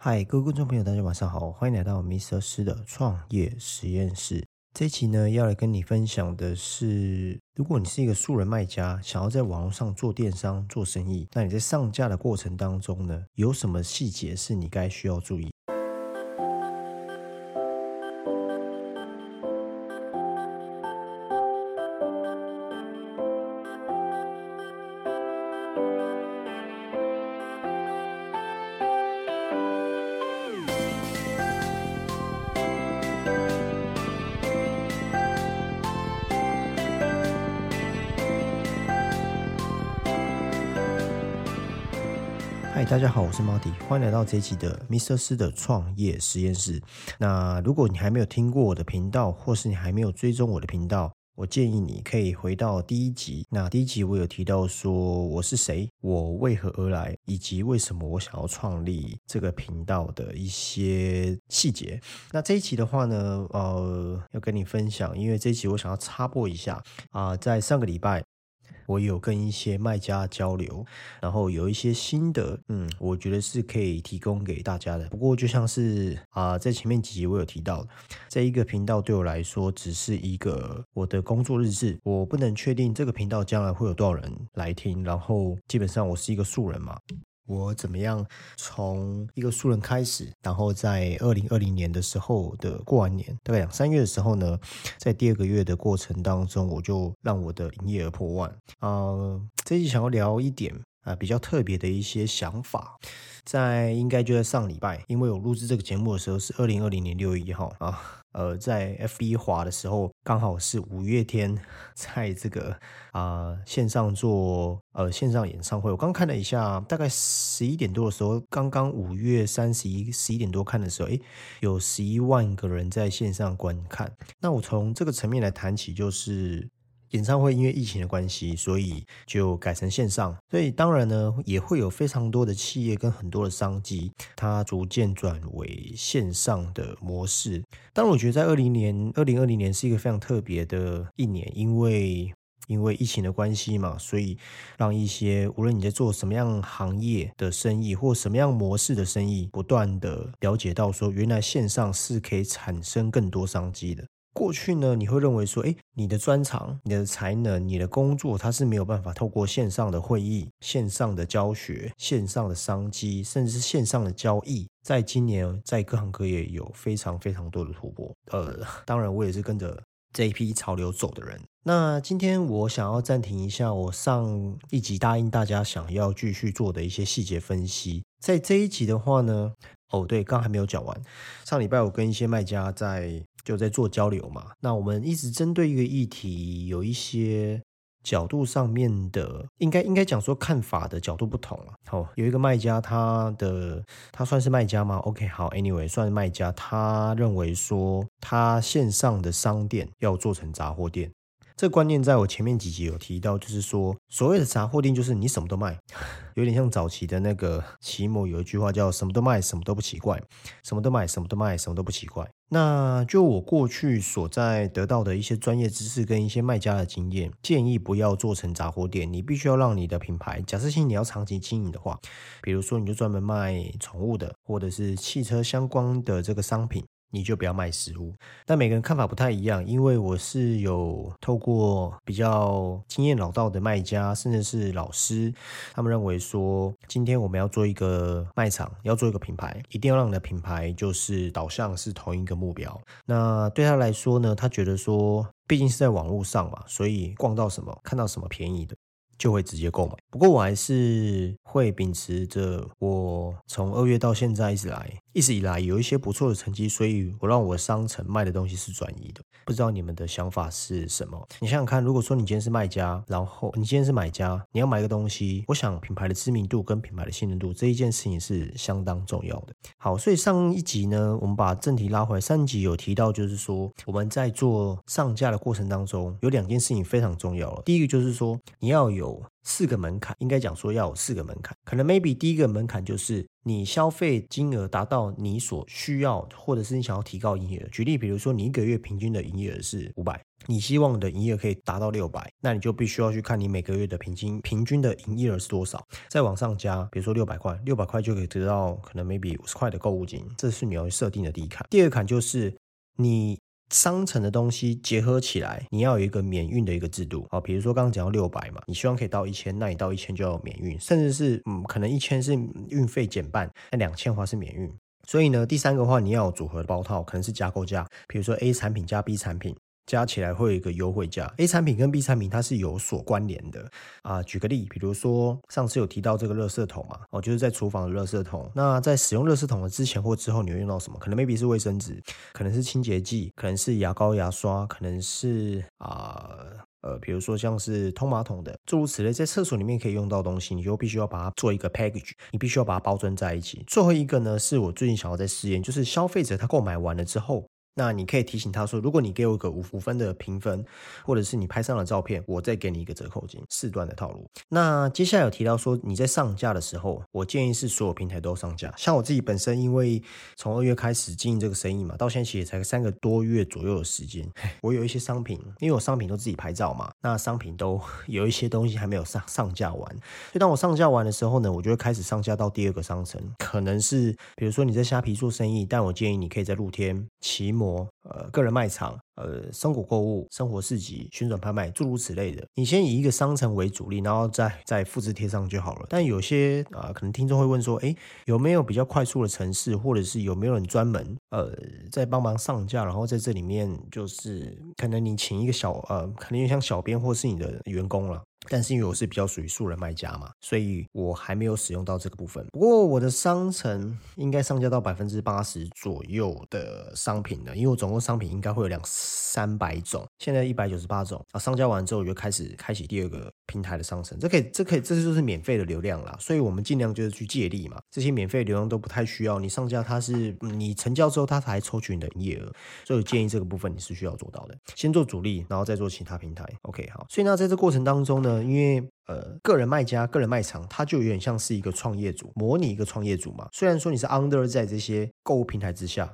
嗨，各位观众朋友，大家晚上好，欢迎来到 Mr. 师的创业实验室。这一期呢，要来跟你分享的是，如果你是一个素人卖家，想要在网络上做电商、做生意，那你在上架的过程当中呢，有什么细节是你该需要注意？嗨，大家好，我是 Marty，欢迎来到这一期的 Mr. 斯的创业实验室。那如果你还没有听过我的频道，或是你还没有追踪我的频道，我建议你可以回到第一集。那第一集我有提到说我是谁，我为何而来，以及为什么我想要创立这个频道的一些细节。那这一集的话呢，呃，要跟你分享，因为这一集我想要插播一下啊、在上个礼拜。我有跟一些卖家交流，然后有一些心得，嗯，我觉得是可以提供给大家的。不过就像是啊、在前面几集我有提到，这一个频道对我来说只是一个我的工作日志，我不能确定这个频道将来会有多少人来听。然后基本上我是一个素人嘛，我怎么样从一个素人开始，然后在二零二零年的时候的过完年，大概两三月的时候呢，在第二个月的过程当中，我就让我的营业额破万。呃，这期想要聊一点啊、比较特别的一些想法，在应该就在上礼拜，因为我录制这个节目的时候是二零二零年六月一号啊，呃，在 FB 滑的时候，刚好是五月天在这个啊、线上做呃线上演唱会。我刚看了一下，大概十一点多的时候，刚刚五月三十一十一点多看的时候，诶，有十一万个人在线上观看。那我从这个层面来谈起，就是。演唱会因为疫情的关系，所以就改成线上。所以当然呢，也会有非常多的企业跟很多的商机，它逐渐转为线上的模式。当然，我觉得在二零年、二零二零年是一个非常特别的一年，因为因为疫情的关系嘛，所以让一些无论你在做什么样行业的生意或什么样模式的生意，不断的了解到说，原来线上是可以产生更多商机的。过去呢，你会认为说，诶，你的专长、你的才能、你的工作，它是没有办法透过线上的会议、线上的教学、线上的商机，甚至是线上的交易，在今年在各行各业有非常非常多的突破。呃，当然我也是跟着这一批潮流走的人。那今天我想要暂停一下，我上一集答应大家想要继续做的一些细节分析。在这一集的话呢，哦对，刚还没有讲完。上礼拜我跟一些卖家在就在做交流嘛，那我们一直针对一个议题有一些角度上面的，应该应该讲说看法的角度不同了。好、有一个卖家，他的他算是卖家吗？OK，好，Anyway，算是卖家，他认为说他线上的商店要做成杂货店。这观念在我前面几集有提到，就是说所谓的杂货店就是你什么都卖，有点像早期的那个奇摩有一句话叫“什么都卖，什么都不奇怪”，什么都卖，什么都卖，什么都不奇怪。那就我过去所在得到的一些专业知识跟一些卖家的经验，建议不要做成杂货店，你必须要让你的品牌，假设性你要长期经营的话，比如说你就专门卖宠物的，或者是汽车相关的这个商品。你就不要卖食物，但每个人看法不太一样，因为我是有透过比较经验老道的卖家，甚至是老师，他们认为说，今天我们要做一个卖场，要做一个品牌，一定要让你的品牌就是导向是同一个目标。那对他来说呢，他觉得说，毕竟是在网络上嘛，所以逛到什么，看到什么便宜的。就会直接购买。不过我还是会秉持着我从二月到现在一直来，一直以来有一些不错的成绩，所以我让我商城卖的东西是转移的。不知道你们的想法是什么？你想想看，如果说你今天是卖家，然后你今天是买家，你要买一个东西，我想品牌的知名度跟品牌的信任度这一件事情是相当重要的。好，所以上一集呢，我们把正题拉回来，上一集有提到，就是说我们在做上架的过程当中，有两件事情非常重要了。第一个就是说，你要有四个门槛，应该讲说要有四个门槛。可能 maybe 第一个门槛就是你消费金额达到你所需要，或者是你想要提高营业额。举例，比如说你一个月平均的营业额是五百，你希望的营业额可以达到六百，那你就必须要去看你每个月的平均平均的营业额是多少，再往上加，比如说六百块，六百块就可以得到可能 maybe 五十块的购物金，这是你要设定的第一坎。第二坎就是你。商城的东西结合起来，你要有一个免运的一个制度啊。比如说刚刚讲到六百嘛，你希望可以到一千，那你到一千就要免运，甚至是嗯，可能一千是运费减半，那两千的话是免运。所以呢，第三个话你要有组合的包套，可能是加购价，比如说 A 产品加 B 产品。加起来会有一个优惠价。A 产品跟 B 产品它是有所关联的啊。举个例，比如说上次有提到这个垃圾桶嘛，哦，就是在厨房的垃圾桶。那在使用垃圾桶的之前或之后，你会用到什么？可能 maybe 是卫生纸，可能是清洁剂，可能是牙膏、牙刷，可能是啊呃，比如说像是通马桶的，诸如此类，在厕所里面可以用到东西，你就必须要把它做一个 package，你必须要把它包装在一起。最后一个呢，是我最近想要在试验，就是消费者他购买完了之后。那你可以提醒他说，如果你给我一个五五分的评分，或者是你拍上了照片，我再给你一个折扣金，四段的套路。那接下来有提到说，你在上架的时候，我建议是所有平台都上架。像我自己本身，因为从二月开始经营这个生意嘛，到现在其实才三个多月左右的时间，我有一些商品，因为我商品都自己拍照嘛，那商品都 有一些东西还没有上上架完。所以当我上架完的时候呢，我就会开始上架到第二个商城，可能是比如说你在虾皮做生意，但我建议你可以在露天、骑摩。呃，个人卖场。呃，生活购物、生活市集、旋转拍卖，诸如此类的，你先以一个商城为主力，然后再再复制贴上就好了。但有些啊，可能听众会问说，哎，有没有比较快速的城市，或者是有没有人专门呃在帮忙上架，然后在这里面就是可能你请一个小呃，可能像小编或是你的员工了。但是因为我是比较属于素人卖家嘛，所以我还没有使用到这个部分。不过我的商城应该上架到百分之八十左右的商品了，因为我总共商品应该会有两。三百种，现在一百九十八种啊！上架完之后，我就开始开启第二个平台的商城，这可以，这可以，这就是免费的流量啦。所以我们尽量就是去借力嘛，这些免费流量都不太需要你上架，它是你成交之后，它才抽取你的营业额。所以建议这个部分你是需要做到的，先做主力，然后再做其他平台。OK，好。所以呢，在这过程当中呢，因为呃，个人卖家、个人卖场，它就有点像是一个创业组，模拟一个创业组嘛。虽然说你是 under 在这些购物平台之下。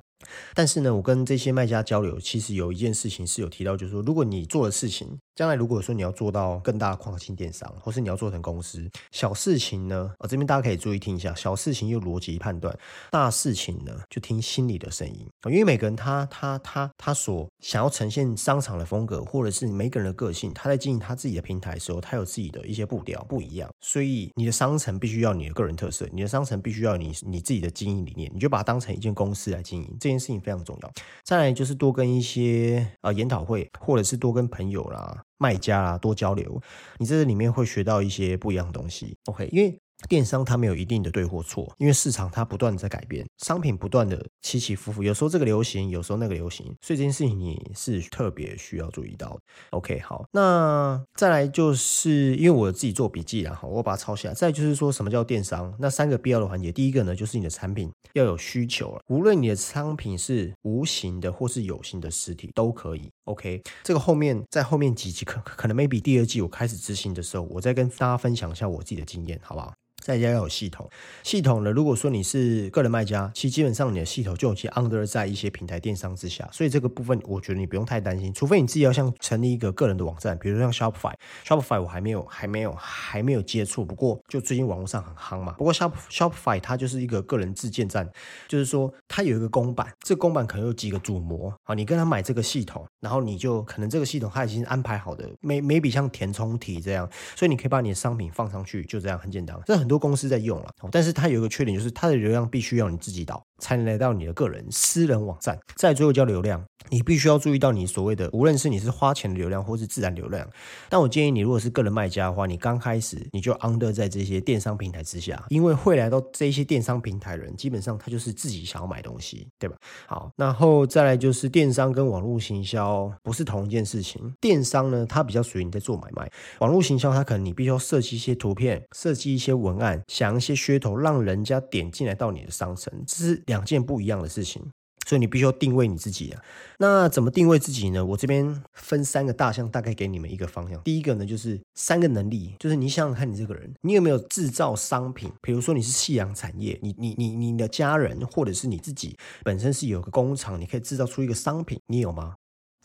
但是呢，我跟这些卖家交流，其实有一件事情是有提到，就是说，如果你做的事情。将来如果说你要做到更大的跨境电商，或是你要做成公司，小事情呢，啊，这边大家可以注意听一下，小事情用逻辑判断，大事情呢就听心里的声音因为每个人他他他他所想要呈现商场的风格，或者是每个人的个性，他在经营他自己的平台的时候，他有自己的一些步调不一样，所以你的商城必须要你的个人特色，你的商城必须要你你自己的经营理念，你就把它当成一件公司来经营，这件事情非常重要。再来就是多跟一些呃研讨会，或者是多跟朋友啦。卖家啦，多交流，你在这里面会学到一些不一样的东西。OK，因为。电商它没有一定的对或错，因为市场它不断的在改变，商品不断的起起伏伏，有时候这个流行，有时候那个流行，所以这件事情你是特别需要注意到。OK，好，那再来就是因为我自己做笔记然后我把它抄下来。再就是说什么叫电商？那三个必要的环节，第一个呢就是你的产品要有需求了，无论你的商品是无形的或是有形的实体都可以。OK，这个后面在后面几集可可能 maybe 第二季我开始执行的时候，我再跟大家分享一下我自己的经验，好不好？在家要有系统，系统呢？如果说你是个人卖家，其实基本上你的系统就已经 under 在一些平台电商之下，所以这个部分我觉得你不用太担心，除非你自己要像成立一个个人的网站，比如像 Shopify，Shopify 我还没有还没有还没有接触，不过就最近网络上很夯嘛。不过 Shop Shopify 它就是一个个人自建站，就是说它有一个公版，这个公版可能有几个主模啊，你跟他买这个系统，然后你就可能这个系统它已经安排好的每每笔像填充题这样，所以你可以把你的商品放上去，就这样很简单，这很多。多公司在用了，但是它有一个缺点，就是它的流量必须要你自己导。才能来到你的个人私人网站。再最后叫流量，你必须要注意到你所谓的，无论是你是花钱的流量或是自然流量。但我建议你，如果是个人卖家的话，你刚开始你就 under 在这些电商平台之下，因为会来到这些电商平台的人，基本上他就是自己想要买东西，对吧？好，然后再来就是电商跟网络行销不是同一件事情。电商呢，它比较属于你在做买卖；网络行销，它可能你必须要设计一些图片，设计一些文案，想一些噱头，让人家点进来到你的商城，这是。两件不一样的事情。所以你必须要定位你自己啊。那怎么定位自己呢？我这边分三个大项，大概给你们一个方向。第一个呢，就是三个能力，就是你想想看你这个人，你有没有制造商品？比如说你是夕阳产业，你你你你的家人或者是你自己本身是有个工厂，你可以制造出一个商品，你有吗？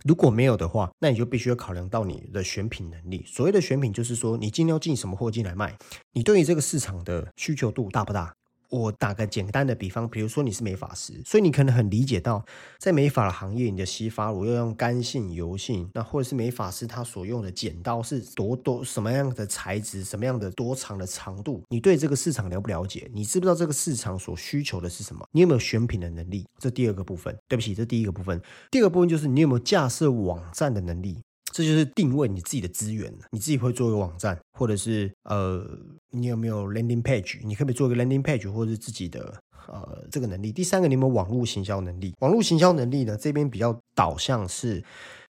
如果没有的话，那你就必须要考量到你的选品能力。所谓的选品，就是说你今天要进什么货进来卖，你对于这个市场的需求度大不大？我打个简单的比方，比如说你是美发师，所以你可能很理解到，在美发的行业，你的洗发乳要用干性、油性，那或者是美发师他所用的剪刀是多多什么样的材质，什么样的多长的长度，你对这个市场了不了解？你知不知道这个市场所需求的是什么？你有没有选品的能力？这第二个部分，对不起，这第一个部分。第二个部分就是你有没有架设网站的能力？这就是定位你自己的资源你自己会做一个网站，或者是呃，你有没有 landing page？你可不可以做一个 landing page，或者是自己的呃这个能力？第三个，你有没有网络行销能力？网络行销能力呢？这边比较导向是，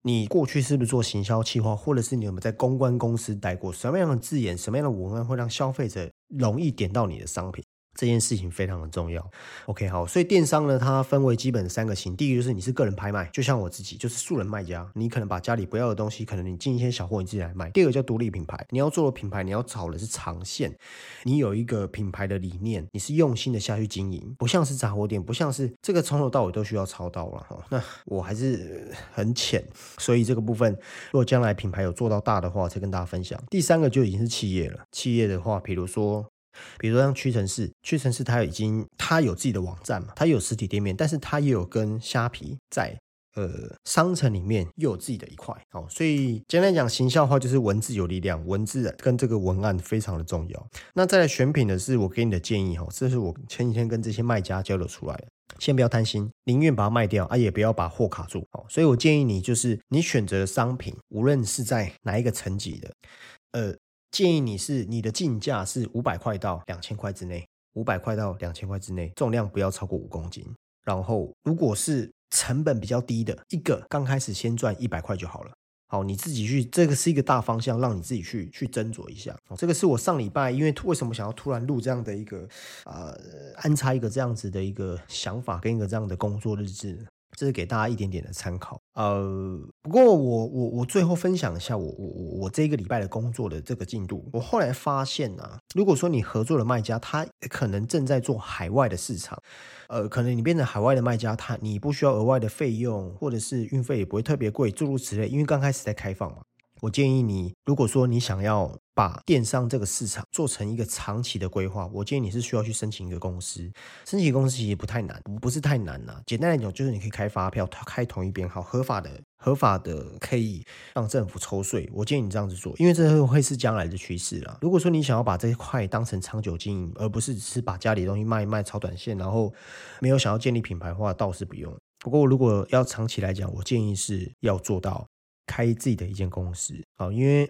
你过去是不是做行销企划，或者是你有没有在公关公司待过？什么样的字眼，什么样的文案会让消费者容易点到你的商品？这件事情非常的重要。OK，好，所以电商呢，它分为基本三个型。第一个就是你是个人拍卖，就像我自己，就是素人卖家。你可能把家里不要的东西，可能你进一些小货，你自己来卖。第二个叫独立品牌，你要做的品牌，你要找的是长线，你有一个品牌的理念，你是用心的下去经营，不像是杂货店，不像是这个从头到尾都需要操刀了哈。那我还是很浅，所以这个部分，如果将来品牌有做到大的话，再跟大家分享。第三个就已经是企业了，企业的话，比如说。比如像屈臣氏，屈臣氏它已经它有自己的网站嘛，它有实体店面，但是它也有跟虾皮在呃商城里面又有自己的一块哦，所以简单讲，行销的话就是文字有力量，文字跟这个文案非常的重要。那再来选品的是我给你的建议哈，这是我前几天跟这些卖家交流出来的，先不要贪心，宁愿把它卖掉啊，也不要把货卡住哦。所以我建议你就是你选择的商品，无论是在哪一个层级的，呃。建议你是你的进价是五百块到两千块之内，五百块到两千块之内，重量不要超过五公斤。然后，如果是成本比较低的，一个刚开始先赚一百块就好了。好，你自己去，这个是一个大方向，让你自己去去斟酌一下。这个是我上礼拜，因为为什么想要突然录这样的一个呃安插一个这样子的一个想法跟一个这样的工作日志。这是给大家一点点的参考，呃，不过我我我最后分享一下我我我我这一个礼拜的工作的这个进度。我后来发现啊，如果说你合作的卖家他可能正在做海外的市场，呃，可能你变成海外的卖家，他你不需要额外的费用，或者是运费也不会特别贵，诸如此类，因为刚开始在开放嘛。我建议你，如果说你想要把电商这个市场做成一个长期的规划，我建议你是需要去申请一个公司。申请公司其实不太难，不是太难呐。简单来讲，就是你可以开发票，开同一编号，合法的、合法的可以让政府抽税。我建议你这样子做，因为这会是将来的趋势啦。如果说你想要把这一块当成长久经营，而不是只是把家里东西卖一卖、炒短线，然后没有想要建立品牌的话，倒是不用。不过如果要长期来讲，我建议是要做到。开自己的一间公司啊，因为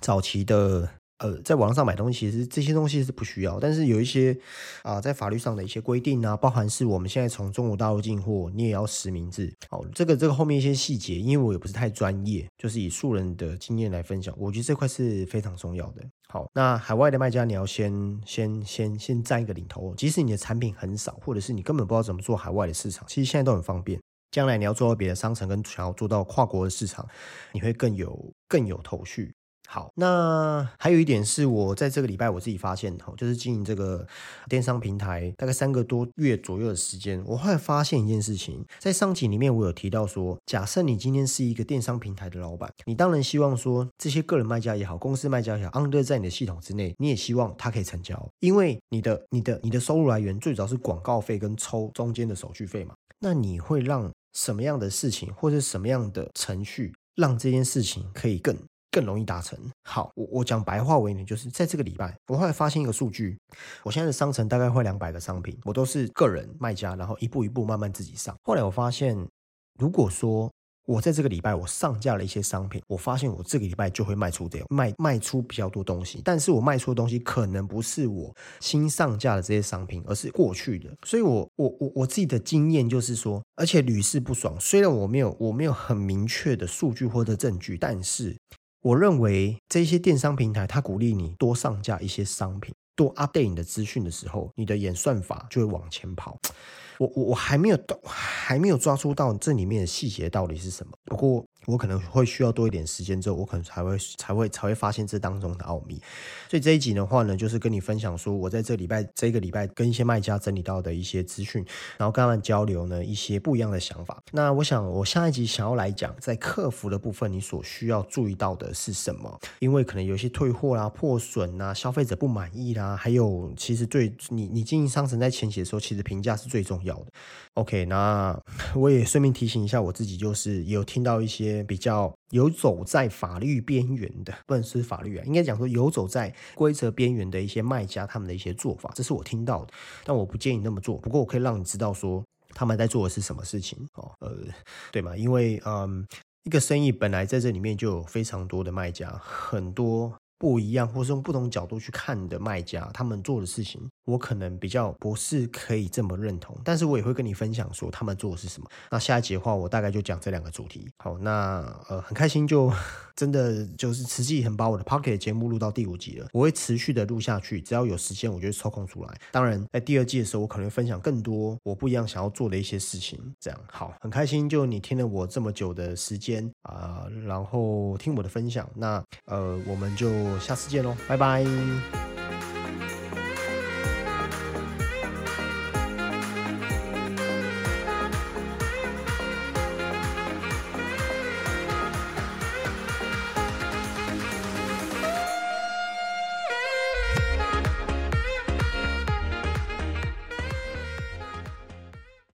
早期的呃，在网上买东西，其实这些东西是不需要，但是有一些啊，在法律上的一些规定啊，包含是我们现在从中国大陆进货，你也要实名制。好，这个这个后面一些细节，因为我也不是太专业，就是以素人的经验来分享，我觉得这块是非常重要的。好，那海外的卖家，你要先先先先占一个领头，即使你的产品很少，或者是你根本不知道怎么做海外的市场，其实现在都很方便。将来你要做到别的商城，跟想要做到跨国的市场，你会更有更有头绪。好，那还有一点是我在这个礼拜我自己发现，哈，就是经营这个电商平台大概三个多月左右的时间，我后来发现一件事情，在上集里面我有提到说，假设你今天是一个电商平台的老板，你当然希望说这些个人卖家也好，公司卖家也好，under 在你的系统之内，你也希望他可以成交，因为你的你的你的收入来源最早是广告费跟抽中间的手续费嘛，那你会让什么样的事情，或者什么样的程序，让这件事情可以更更容易达成？好，我我讲白话为你，就是在这个礼拜，我后来发现一个数据，我现在的商城大概会两百个商品，我都是个人卖家，然后一步一步慢慢自己上。后来我发现，如果说我在这个礼拜我上架了一些商品，我发现我这个礼拜就会卖出掉卖卖出比较多东西，但是我卖出的东西可能不是我新上架的这些商品，而是过去的。所以，我我我我自己的经验就是说，而且屡试不爽。虽然我没有我没有很明确的数据或者证据，但是我认为这些电商平台它鼓励你多上架一些商品，做 update 你的资讯的时候，你的演算法就会往前跑。我我我还没有到，还没有抓住到这里面的细节到底是什么。不过我可能会需要多一点时间之后，我可能才会才会才会发现这当中的奥秘。所以这一集的话呢，就是跟你分享说我在这礼拜这个礼拜跟一些卖家整理到的一些资讯，然后跟他们交流呢一些不一样的想法。那我想我下一集想要来讲，在客服的部分你所需要注意到的是什么？因为可能有些退货啦、破损啦、消费者不满意啦，还有其实对你你经营商城在前期的时候，其实评价是最重要的。OK，那 我也顺便提醒一下我自己，就是有听到一些比较游走在法律边缘的，不能是法律啊，应该讲说游走在规则边缘的一些卖家，他们的一些做法，这是我听到的，但我不建议那么做。不过我可以让你知道说他们在做的是什么事情哦，呃，对嘛？因为嗯，一个生意本来在这里面就有非常多的卖家，很多。不一样，或是用不同角度去看的卖家，他们做的事情，我可能比较不是可以这么认同。但是我也会跟你分享说他们做的是什么。那下一节的话，我大概就讲这两个主题。好，那呃很开心，就 真的就是实际很把我的 Pocket 节目录到第五集了。我会持续的录下去，只要有时间，我就抽空出来。当然，在第二季的时候，我可能会分享更多我不一样想要做的一些事情。这样好，很开心，就你听了我这么久的时间啊，然后听我的分享。那呃，我们就。我下次见喽，拜拜。